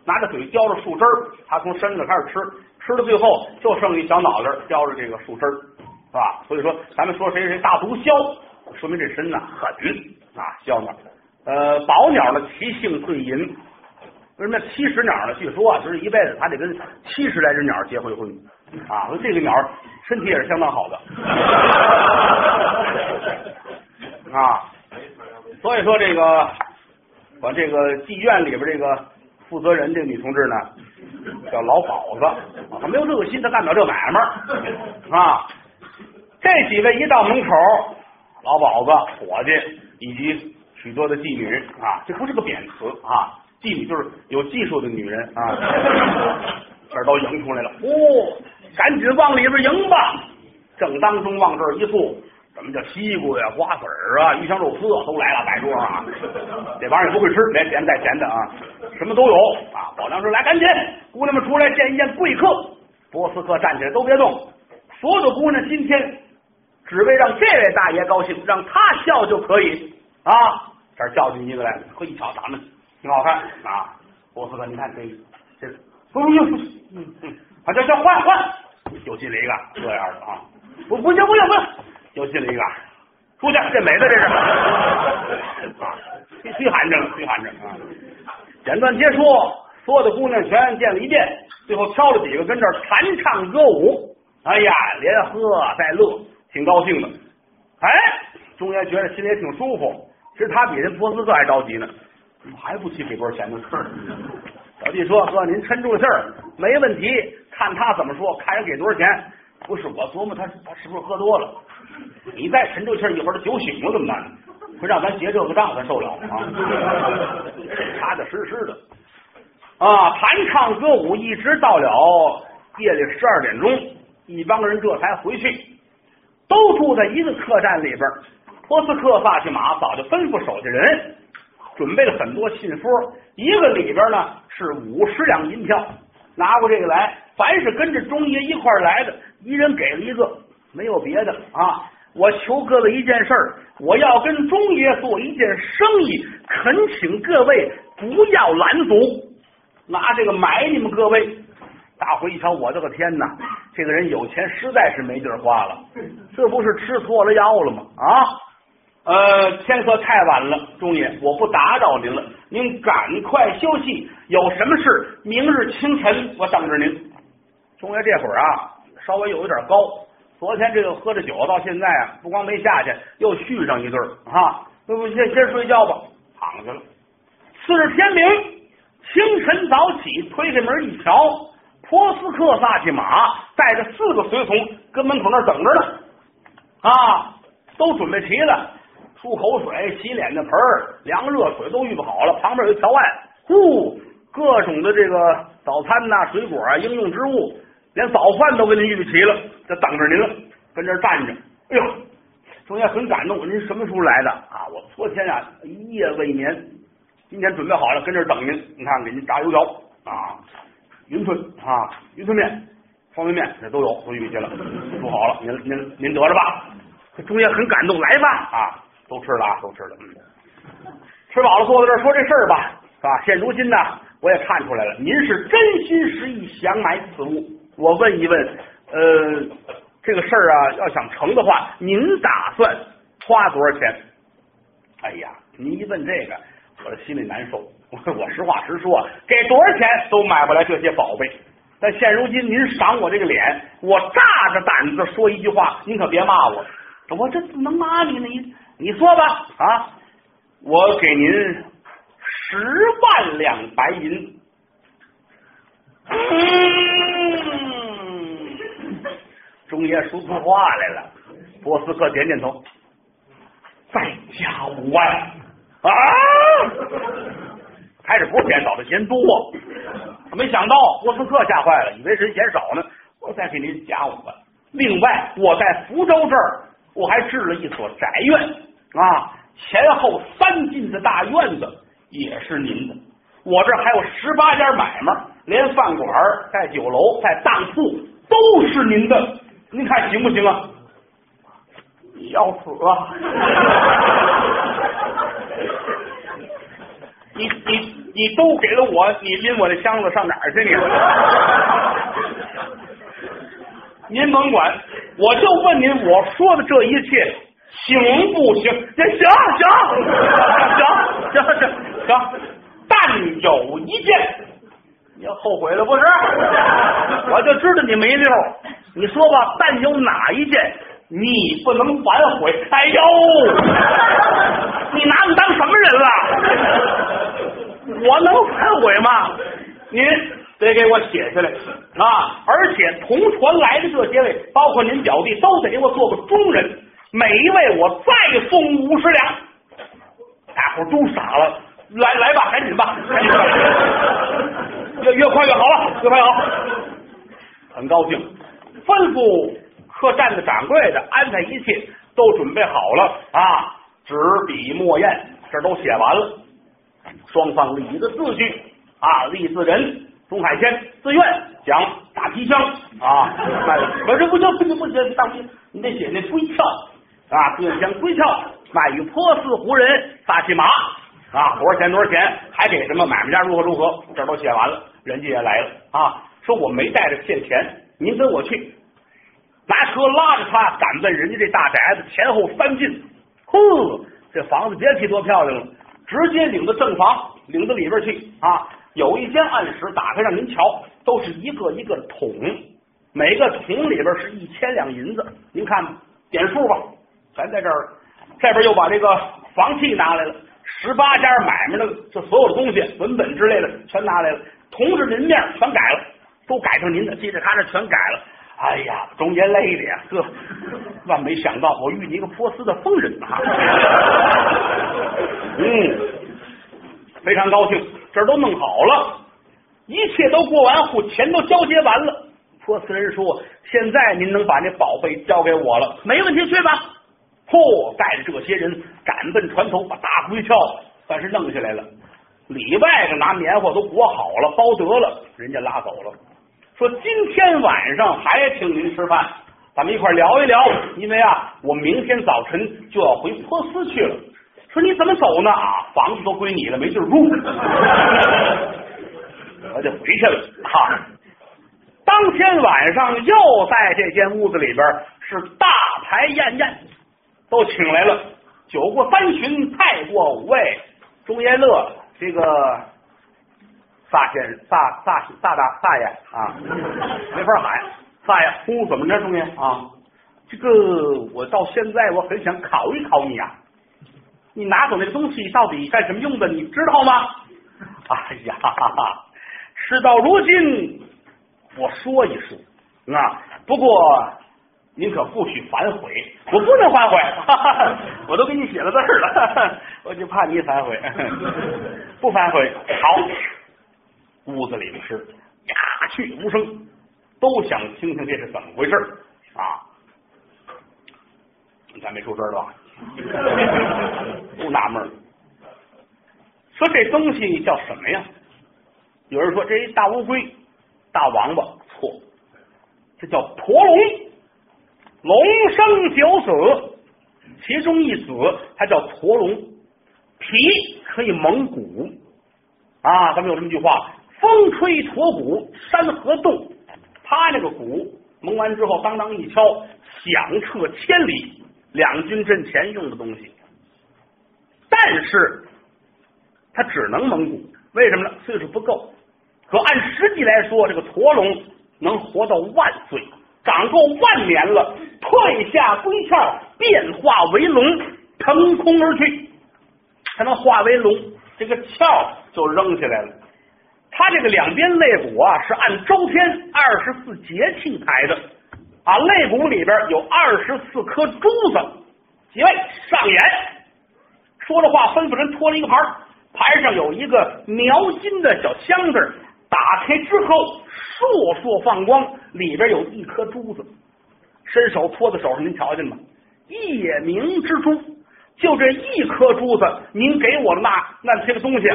拿着嘴叼着树枝儿，他从身子开始吃，吃到最后就剩一小脑袋叼着这个树枝儿，是吧？所以说，咱们说谁谁大毒枭，说明这身呢狠啊，枭鸟。呃，宝鸟呢其性最淫，为什么七十鸟呢？据说啊，就是一辈子他得跟七十来只鸟结回婚。啊，这个鸟身体也是相当好的 [LAUGHS] 啊，所以说这个我这个妓院里边这个负责人这个女同志呢，叫老鸨子，她没有这个心，她干不了这买卖啊。这几位一到门口，老鸨子、伙计以及许多的妓女啊，这不是个贬词啊，妓女就是有技术的女人啊，[LAUGHS] 这都迎出来了，哦。赶紧往里边迎吧！正当中往这儿一坐，什么叫西瓜呀、瓜子儿啊、鱼香肉丝啊都来了，摆桌上啊。[LAUGHS] 这玩意儿也不会吃，连咸带咸的啊，什么都有啊。宝娘说：“来，赶紧，姑娘们出来见一见贵客。”波斯克站起来，都别动。所有的姑娘今天只为让这位大爷高兴，让他笑就可以啊。这儿叫进一个来，可一瞧咱们挺好看啊。波斯克，你看这这，不不不，嗯嗯，啊，叫叫换换，又进来一个这样的啊。不不行不行不行，又进来一个，出去这美的这是啊，嘘嘘喊着嘘喊着啊。简短结束，所有的姑娘全见了一遍，最后挑了几个跟这儿弹唱歌舞。哎呀，连喝带乐，挺高兴的。哎，中原觉得心里也挺舒服。其实他比人波斯特还着急呢，怎么还不起给多少钱的事儿？[LAUGHS] 小弟说：“哥，您沉住气儿，没问题。看他怎么说，看人给多少钱。不是我琢磨他他是不是喝多了？你再沉住气，一会儿他酒醒了怎么办？会让咱结这个账，咱受了啊？[LAUGHS] 踏踏实实的啊，弹唱歌舞，一直到了夜里十二点钟，一帮人这才回去，都住在一个客栈里边。波斯克萨去马早就吩咐手下人准备了很多信封，一个里边呢是五十两银票，拿过这个来，凡是跟着钟爷一块来的，一人给了一个，没有别的啊。我求各位一件事儿，我要跟钟爷做一件生意，恳请各位不要拦阻，拿这个买你们各位。大伙一瞧，我的个天哪！这个人有钱，实在是没地儿花了，这不是吃错了药了吗？啊！呃，天色太晚了，钟爷，我不打扰您了，您赶快休息。有什么事，明日清晨我等着您。中爷这会儿啊，稍微有一点高。昨天这个喝着酒，到现在啊，不光没下去，又续上一对儿啊。那不先先睡觉吧，躺下了。次日天明，清晨早起，推开门一瞧，波斯克萨奇马带着四个随从跟门口那等着呢，啊，都准备齐了。漱口水、洗脸的盆、凉热水都预备好了，旁边有一条案，呼，各种的这个早餐呐、水果啊、应用之物，连早饭都给您预备齐了，这等着您了，跟这儿站着。哎呦，中间很感动，您什么时候来的啊？我昨天啊一夜未眠，今天准备好了，跟这儿等您。你看，给您炸油条啊，云吞啊，云吞面、方便面这都有，都预备齐了，煮好了，您您您得着吧。中间很感动，来吧啊！都吃了啊，都吃了。嗯，吃饱了，坐在这儿说这事儿吧，是吧？现如今呢，我也看出来了，您是真心实意想买此物。我问一问，呃，这个事儿啊，要想成的话，您打算花多少钱？哎呀，您一问这个，我这心里难受。我 [LAUGHS] 我实话实说，给多少钱都买不来这些宝贝。但现如今您赏我这个脸，我大着胆子说一句话，您可别骂我。我这怎么能骂你呢？你。你说吧啊！我给您十万两白银。嗯，嗯，中爷说出话来了。波斯克点点头，再加五万啊！开始不是嫌少，的嫌多。没想到波斯克吓坏了，以为是嫌少呢。我再给您加五万。另外，我在福州这儿。我还置了一所宅院啊，前后三进的大院子也是您的。我这还有十八家买卖，连饭馆带酒楼带当铺都是您的。您看行不行啊？要死啊！你你你都给了我，你拎我的箱子上哪儿去？你您甭管。我就问您，我说的这一切行不行？行行行行行行行，但有一件，你要后悔了不是？[LAUGHS] 我就知道你没溜。你说吧，但有哪一件你不能反悔？哎呦，你拿我当什么人了？我能反悔吗？您。得给我写下来啊！而且同船来的这些位，包括您表弟，都得给我做个中人。每一位我再送五十两。大伙都傻了，来来吧，赶紧吧，赶紧吧，越越快越好了，越快越好。很高兴，吩咐客栈的掌柜的安排一切，都准备好了啊，纸笔墨砚这都写完了，双方立的字据啊，立字人钟海天自愿讲大皮箱啊，可是不行不行不行，大皮你得写那归鞘啊，自愿讲归鞘卖与破四胡人大骑马啊，多少钱多少钱，还给什么买卖家如何如何，这都写完了，人家也来了啊，说我没带着现钱，您跟我去。拿车拉着他赶奔人家这大宅子，前后三进，呵，这房子别提多漂亮了，直接领到正房，领到里边去啊！有一间暗室，打开让您瞧，都是一个一个的桶，每个桶里边是一千两银子，您看点数吧。全在这儿这边又把这个房契拿来了，十八家买卖的这所有的东西文本之类的全拿来了，同志您面全改了，都改成您的，记着他这全改了。哎呀，中间累的呀，呵，万没想到我遇你一个波斯的疯人啊！[LAUGHS] 嗯，非常高兴，这儿都弄好了，一切都过完户，钱都交接完了。波斯人说：“现在您能把那宝贝交给我了，没问题，去吧。”嚯，带着这些人赶奔船头，把大龟壳算是弄下来了，里外的拿棉花都裹好了，包得了，人家拉走了。说今天晚上还请您吃饭，咱们一块聊一聊。因为啊，我明天早晨就要回波斯去了。说你怎么走呢？啊，房子都归你了，没地儿住，[LAUGHS] 我就回去了。哈，当天晚上又在这间屋子里边是大排宴宴，都请来了酒过三巡，菜过五味，钟爷乐了这个。大先生，大大大大大爷啊，没法喊大爷，呼怎么着，兄弟啊？这个我到现在我很想考一考你啊，你拿走那个东西到底干什么用的？你知道吗？哎呀，事到如今我说一说啊，不过您可不许反悔，我不能反悔，[LAUGHS] 我都给你写了字了，我就怕你反悔，不反悔，好。屋子里的是鸦雀无声，都想听听这是怎么回事啊！咱没出声吧？都纳闷说这东西叫什么呀？有人说这一大乌龟、大王八，错，这叫驼龙。龙生九子，其中一子它叫驼龙，皮可以蒙骨啊！咱们有这么句话。风吹驼鼓，山河动。他那个鼓蒙完之后，当当一敲，响彻千里。两军阵前用的东西，但是他只能蒙古，为什么呢？岁数不够。可按实际来说，这个驼龙能活到万岁，长够万年了，退下龟壳，变化为龙，腾空而去。它能化为龙，这个鞘就扔下来了。他这个两边肋骨啊，是按周天二十四节气排的啊，肋骨里边有二十四颗珠子。几位上演，说着话，吩咐人托了一个盘盘上有一个描金的小箱子，打开之后烁烁放光，里边有一颗珠子。伸手托在手上，您瞧见吗？夜明之珠，就这一颗珠子，您给我的那那些个东西，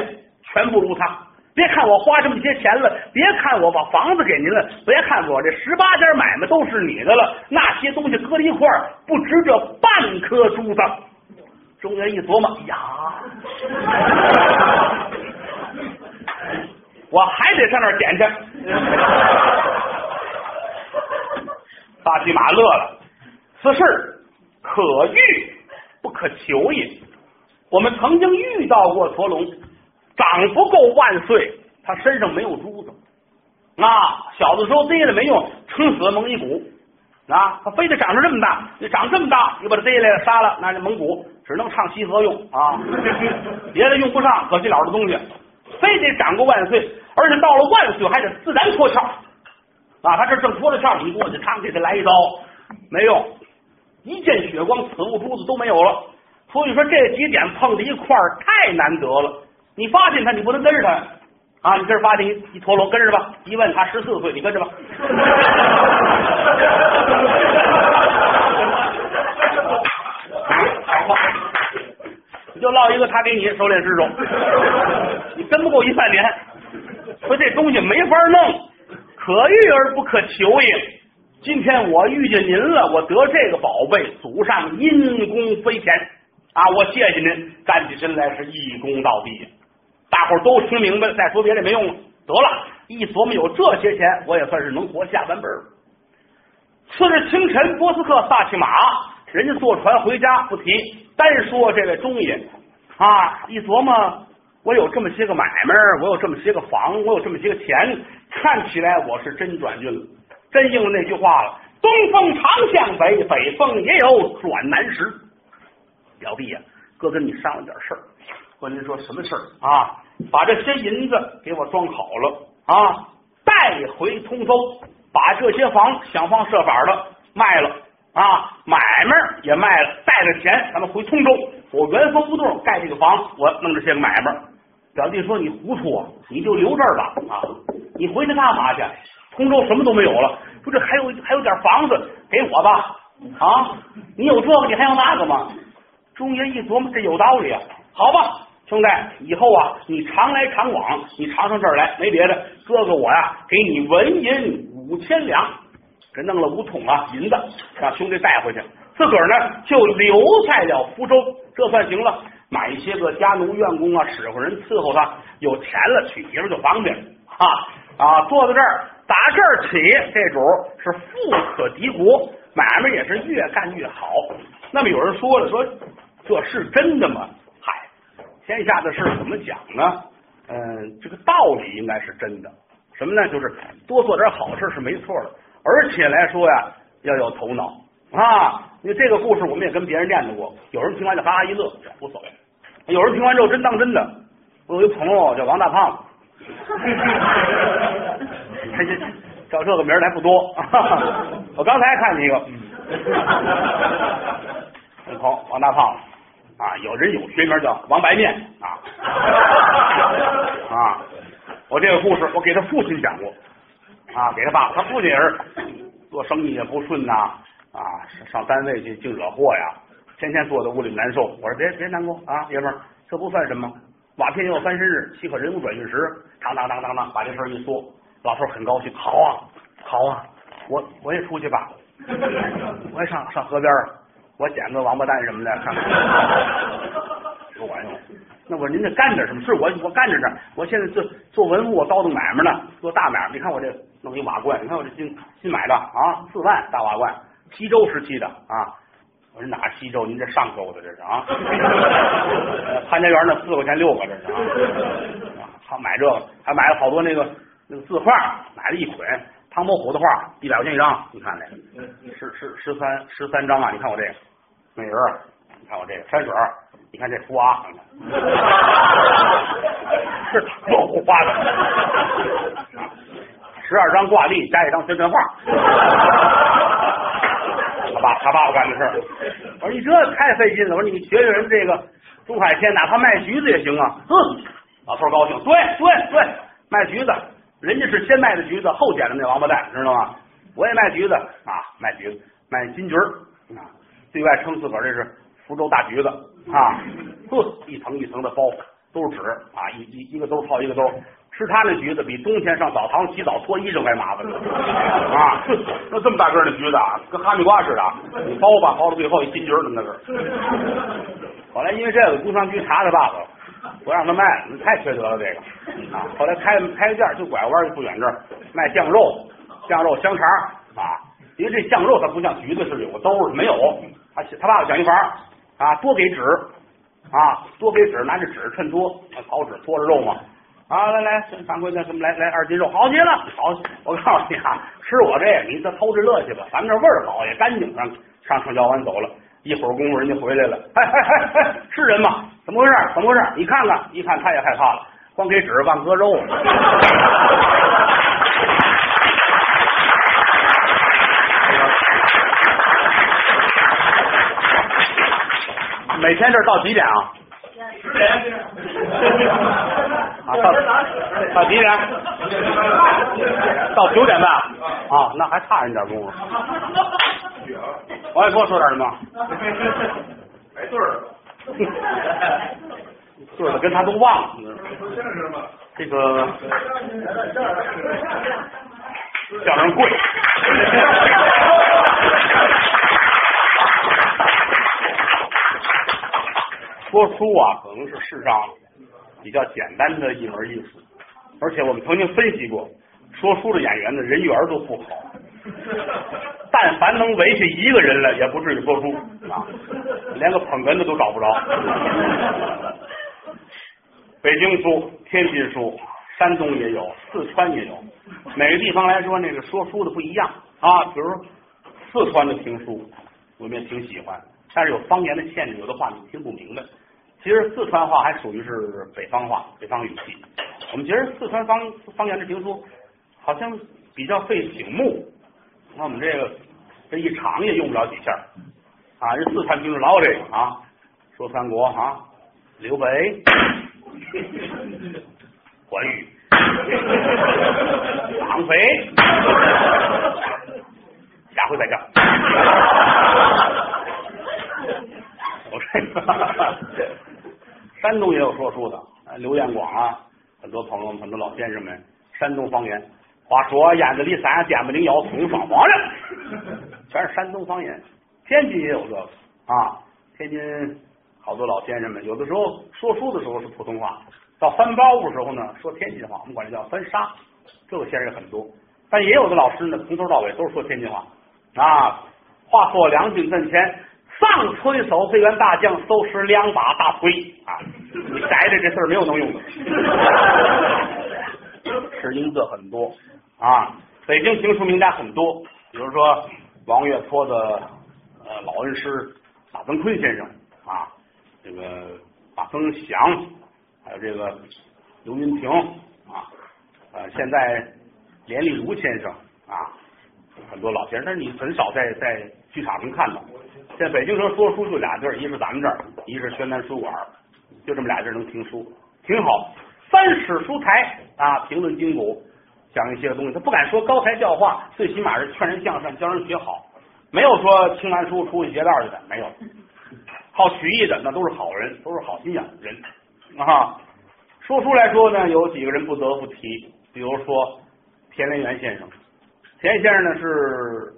全不如它。别看我花这么些钱了，别看我把房子给您了，别看我这十八家买卖都是你的了，那些东西搁一块儿不值这半颗珠子。中原一琢磨，呀，我还得上那儿捡去。大骑马乐了，此事可遇不可求也。我们曾经遇到过驼龙。长不够万岁，他身上没有珠子啊！小的时候逮了没用，撑死蒙一鼓啊！他非得长成这么大，你长这么大，你把他逮来了杀了，那这蒙古只能唱西河用啊，[LAUGHS] 别的用不上，可惜了的东西，非得长个万岁，而且到了万岁还得自然脱壳啊！他这正脱着壳，你过去，他给他来一刀，没用，一见血光，此物珠子都没有了。所以说这几点碰在一块儿太难得了。你发现他，你不能跟着他啊！你这儿发现一一陀螺，跟着吧。一问他十四岁，你跟着吧。你 [LAUGHS] 就落一个，他给你收敛失手，你跟不够一万年。说这东西没法弄，可遇而不可求也。今天我遇见您了，我得这个宝贝，祖上因公非钱啊！我谢谢您，站起身来是一躬到地。大伙儿都听明白了，再说别的没用了。得了，一琢磨有这些钱，我也算是能活下半辈儿。次日清晨，波斯克萨其马，人家坐船回家不提，单说这位中爷啊，一琢磨，我有这么些个买卖，我有这么些个房，我有这么些个钱，看起来我是真转运了，真应了那句话了：东风常向北，北风也有转南时。表弟呀，哥跟你商量点事儿。关您说什么事儿啊？把这些银子给我装好了啊，带回通州，把这些房想方设法的卖了啊，买卖也卖了，带着钱咱们回通州，我原封不动盖这个房，我弄这些个买卖。表弟说你糊涂啊，你就留这儿吧啊，你回去干嘛去？通州什么都没有了，说这还有还有点房子给我吧啊，你有这个你还要那个吗？中爷一琢磨，这有道理啊，好吧。兄弟，以后啊，你常来常往，你常上这儿来，没别的，哥哥我呀，给你纹银五千两，给弄了五桶啊银子，让兄弟带回去，自个儿呢就留在了福州，这算行了。买一些个家奴院工啊，使唤人伺候他，有钱了娶媳妇就方便啊啊！坐在这儿，打这儿起，这主是富可敌国，买卖也是越干越好。那么有人说了，说这是真的吗？嗨天下的事怎么讲呢？嗯，这个道理应该是真的。什么呢？就是多做点好事是没错的，而且来说呀，要有头脑啊。因为这个故事我们也跟别人念叨过，有人听完就哈哈一乐，无所谓；有人听完之后真当真的。我有一朋友叫王大胖子，[LAUGHS] 他这叫这个名儿还不多。[LAUGHS] 我刚才看见一个，[LAUGHS] 好，王大胖子。啊，有人有学名叫王白面啊啊！我这个故事我给他父亲讲过啊，给他爸，他父亲也是做生意也不顺呐啊，上单位去净惹祸呀，天天坐在屋里难受。我说别别难过啊，爷们儿，这不算什么。瓦片要翻身日，岂可人无转运时？当当当当当，把这事儿一说，老头很高兴。好啊，好啊，我我也出去吧，我也上上河边儿。我捡个王八蛋什么的，看看不管用。那我说您这干点什么？是我我干着呢。我现在做做文物，我倒腾买卖呢，做大买卖。你看我这弄一瓦罐，你看我这新新买的啊，四万大瓦罐，西周时期的啊。我说哪西周？您这上周的这是啊？潘家园那四块钱六个这是啊？他买这个，还买了好多那个那个字画，买了一捆。唐伯虎的画，一百块钱一张，你看这十十十三十三张啊！你看我这个。美人，你看我这个山水，你看这图啊，[LAUGHS] 是唐伯虎画的，十二张挂历加一张宣传画，他爸他爸爸干的事儿。我说你这太费劲了，我说你学学人这个朱海天，哪怕卖橘子也行啊。嗯，老头高兴，对对对，卖橘子，人家是先卖的橘子，后捡的那王八蛋，知道吗？我也卖橘子啊，卖橘子，卖金桔儿啊。对外称自个儿这是福州大橘子啊，呵，一层一层的包都是纸啊，一一一个兜套一个兜，吃他那橘子比冬天上澡堂洗澡脱衣裳还麻烦呢 [LAUGHS] 啊！那这么大个的橘子啊，跟哈密瓜似的，你剥吧，剥到最后一金桔儿那么大个。后来因为这个，工商局查他爸爸，不让他卖了，太缺德了这个啊！后来开开个店，就拐弯就不远这儿卖酱肉、酱肉香肠啊，因为这酱肉它不像橘子似的有个兜儿，没有。他他爸爸讲一法啊，多给纸啊，多给纸，拿着纸称多，草纸托着肉嘛啊，来来，掌柜的，什么来来二斤肉，好极了，好，我告诉你啊，吃我这，你这偷着乐去吧，咱们这味儿好也干净，上上城郊完走了，一会儿功夫人家回来了，哎哎哎哎，是人吗？怎么回事？怎么回事？你看看，一看他也害怕了，光给纸忘割肉了。[LAUGHS] 每天这到几点啊？十点啊，到到几点？到九点半啊？那还差人点功夫。王一波说点什么？排队儿。[LAUGHS] 对了，跟他都忘了。这个叫人贵。[LAUGHS] 说书啊，可能是世上比较简单的一门艺术，而且我们曾经分析过，说书的演员的人缘都不好。[LAUGHS] 但凡能围起一个人来，也不至于说书啊，连个捧哏的都找不着。[LAUGHS] 北京书、天津书、山东也有，四川也有。每个地方来说，那个说书的不一样啊。比如四川的评书，我们也挺喜欢，但是有方言的限制，有的话你听不明白。其实四川话还属于是北方话，北方语系。我们觉得四川方方言的评书好像比较费醒目。那我们这个这一场也用不了几下啊！这四川评书老这个啊，说三国啊，刘备、关羽、张飞，下回再讲。我这个山东也有说书的，刘彦广啊，很多朋友们，很多老先生们，山东方言。话说燕子里山，电不灵腰，通双黄人，[LAUGHS] 全是山东方言。天津也有这个啊，天津好多老先生们，有的时候说书的时候是普通话，到翻包袱时候呢，说天津话，我们管这叫翻沙。这个先生很多，但也有的老师呢，从头到尾都是说天津话啊。话说两军阵前，上崔守飞员大将，收拾两把大锤啊！你改的这事儿没有能用的，是音字很多。啊，北京评书名家很多，比如说王岳坡的呃老恩师马增坤先生啊，这个马增祥，还有这个刘云平啊，呃，现在连丽如先生啊，很多老先生，但是你很少在在剧场能看到。在北京城说书就俩地儿，一是咱们这儿，一是宣南书馆，就这么俩地儿能听书，挺好。三史书台啊，评论经古。讲一些东西，他不敢说高台教化，最起码是劝人向善，教人学好。没有说听完书出去劫道去的，没有。好曲艺的那都是好人，都是好心眼的人啊。说书来说呢，有几个人不得不提，比如说田连元先生。田先生呢是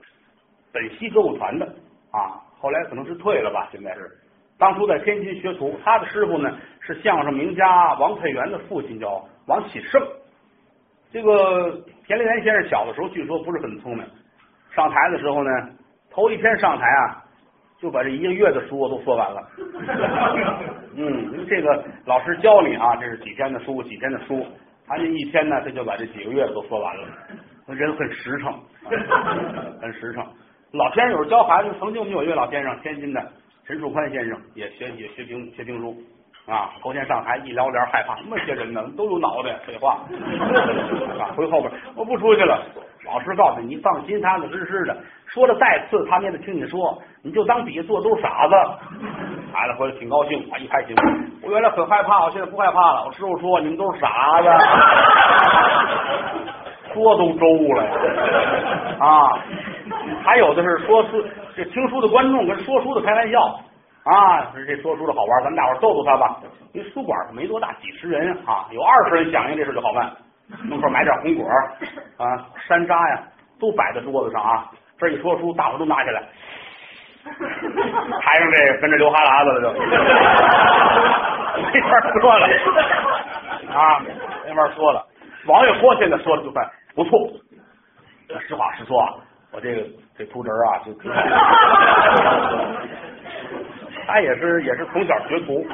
本溪歌舞团的啊，后来可能是退了吧，现在是。当初在天津学徒，他的师傅呢是相声名家王佩元的父亲，叫王启胜。这个田连元先生小的时候，据说不是很聪明。上台的时候呢，头一天上台啊，就把这一个月的书都说完了。[LAUGHS] 嗯，这个老师教你啊，这是几天的书，几天的书，他这一天呢，他就把这几个月都说完了。人很实诚，[LAUGHS] 很实诚。老先生有时候教孩子，曾经我们有一位老先生，天津的陈树宽先生，也学也学评学评书。啊，头天上台一撩帘害怕，那些人呢，都有脑袋，废话。[LAUGHS] 啊，回后边我不出去了。老师告诉你，你放心，踏踏实实的。说的再次，他们也得听你说，你就当底下坐都是傻子。[LAUGHS] 孩子回来挺高兴，啊，一拍心。我原来很害怕，我现在不害怕了。我师傅说你们都是傻子，[LAUGHS] 说都周了。啊，还有的是说书，这听书的观众跟说书的开玩笑。啊，这说书的好玩，咱们大伙逗逗他吧。因为书馆没多大，几十人啊，有二十人响应这事就好办。门口买点红果啊，山楂呀，都摆在桌子上啊。这一说书，大伙都拿起来。台上这跟着流哈喇子了就，[LAUGHS] 没法说了啊，没法说了。王月波现在说的就算不错。实话实说啊，我这个这秃侄啊，就。他 [LAUGHS] 也是也是从小学徒，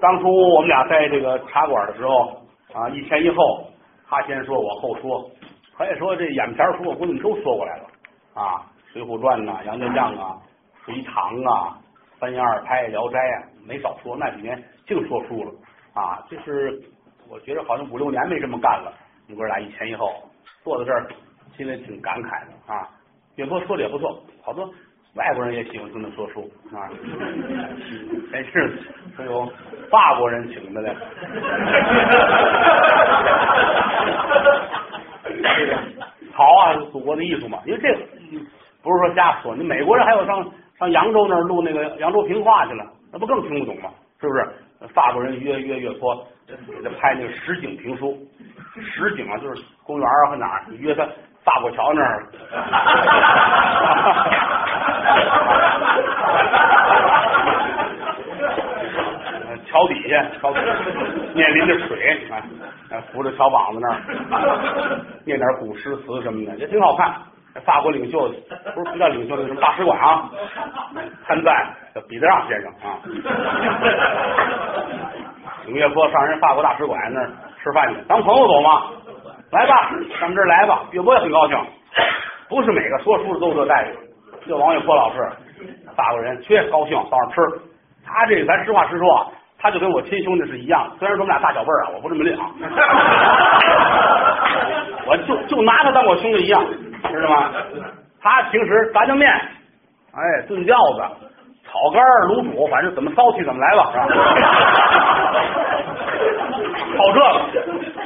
当初我们俩在这个茶馆的时候啊，一前一后，他先说，我后说，可以说这眼前书我估计都说过来了啊，《水浒传》呐，《杨家将》啊，《隋唐》啊，《三言二拍》《聊斋》啊，没少说。那几年净说书了啊，就是我觉得好像五六年没这么干了。你们哥俩一前一后坐在这儿，心里挺感慨的啊。岳波说的也不错，好多。外国人也喜欢听他说书啊，真是还有法国人请的嘞。好啊，祖国的艺术嘛，因为这个不是说瞎说，你美国人还有上上扬州那儿录那个扬州评话去了，那不更听不懂吗？是不是？法国人约约约托给他拍那个实景评书，实景啊就是公园啊和哪儿，你约他法国桥那儿。呃 [LAUGHS] 桥底下，桥底下面临着水，啊，啊扶着桥膀子那儿，念点古诗词什么的，也挺好看。法国领袖不是不叫领袖，那个什么大使馆啊，参赞叫彼得让先生啊。景岳坡上人法国大使馆那儿吃饭去，当朋友走吗？来吧，上这儿来吧。岳波也很高兴，不是每个说书的都这待遇。就王岳坡老师，法国人缺高兴到那儿吃，他这个咱实话实说啊，他就跟我亲兄弟是一样的，虽然说我们俩大小辈儿啊，我不这么领啊，[LAUGHS] 我就就拿他当我兄弟一样，知道吗？他平时炸酱面，哎，炖饺子。炒肝儿、卤煮，反正怎么骚气怎么来吧，是吧？[LAUGHS] 好这个，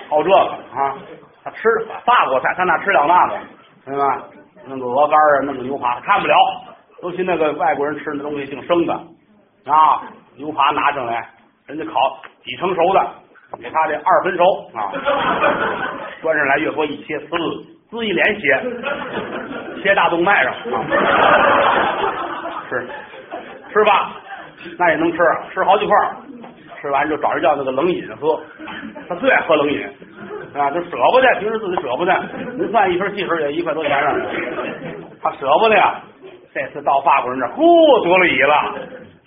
好这个啊！他吃法国菜，他哪吃了那个，明白吧？弄个鹅肝啊，弄个牛扒，看不了。尤其那个外国人吃那东西净生的啊，牛扒拿上来，人家烤几成熟的，给他这二分熟啊，端上来岳波一切，滋滋一脸血，切大动脉上啊，是。吃吧，那也能吃，吃好几块吃完就找人叫那个冷饮喝，他最爱喝冷饮啊，就舍不得，平时自己舍不得。您算一瓶汽水也一块多钱了，他舍不得呀。这次到法国人这儿，呼得了瘾了，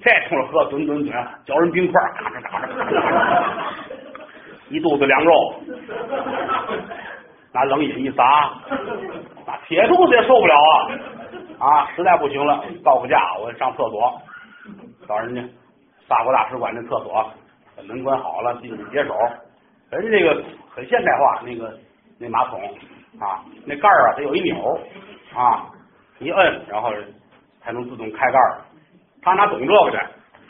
再冲着喝，吨吨吨，嚼人冰块，咔嚓咔嚓咔嚓，一肚子凉肉，拿冷饮一砸，那铁肚子也受不了啊啊！实在不行了，告个假，我上厕所。找人家法国大使馆那厕所，把门关好了，进去解手。人家这个很现代化，那个那马桶啊，那盖儿啊，它有一钮啊，一摁，然后才能自动开盖儿。他哪懂这个的？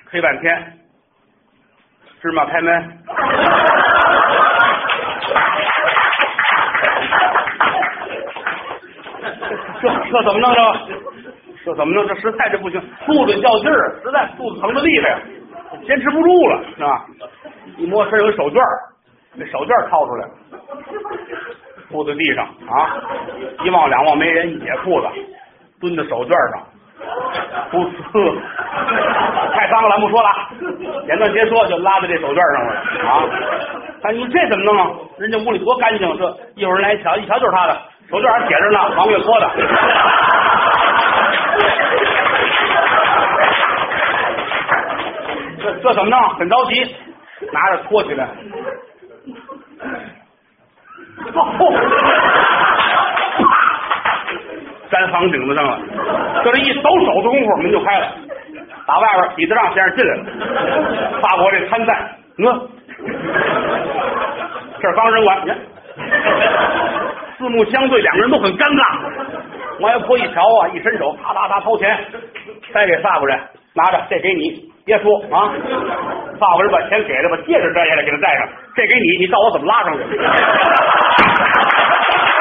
黑半天，芝麻开门，这这怎么弄着？这怎么弄？这实在这不行，肚子较劲儿，实在肚子疼的厉害，坚持不住了，是吧？一摸身有手绢那手绢掏出来，铺在地上啊！一望两望没人，一解裤子，蹲在手绢上，不呲，太脏了，咱不说了。简短截说，就拉在这手绢上了啊！哎，你这怎么弄啊？人家屋里多干净，这一会儿来一瞧，一瞧就是他的手绢还写着呢，王月坡的。这这怎么弄？很着急，拿着拖起来，嚯！[LAUGHS] 粘房顶子上了。就这一抖手的功夫，门就开了。打外边，彼得让先生进来了。法国这参赞，嗯，这儿刚扔完，四目相对，两个人都很尴尬。王爷婆一瞧啊，一伸手，啪啪啪掏钱，塞给法国人，拿着，这给你，别说啊，爸爸，我把钱给了，把戒指摘下来给他戴上。这给你，你教我怎么拉上去。[LAUGHS]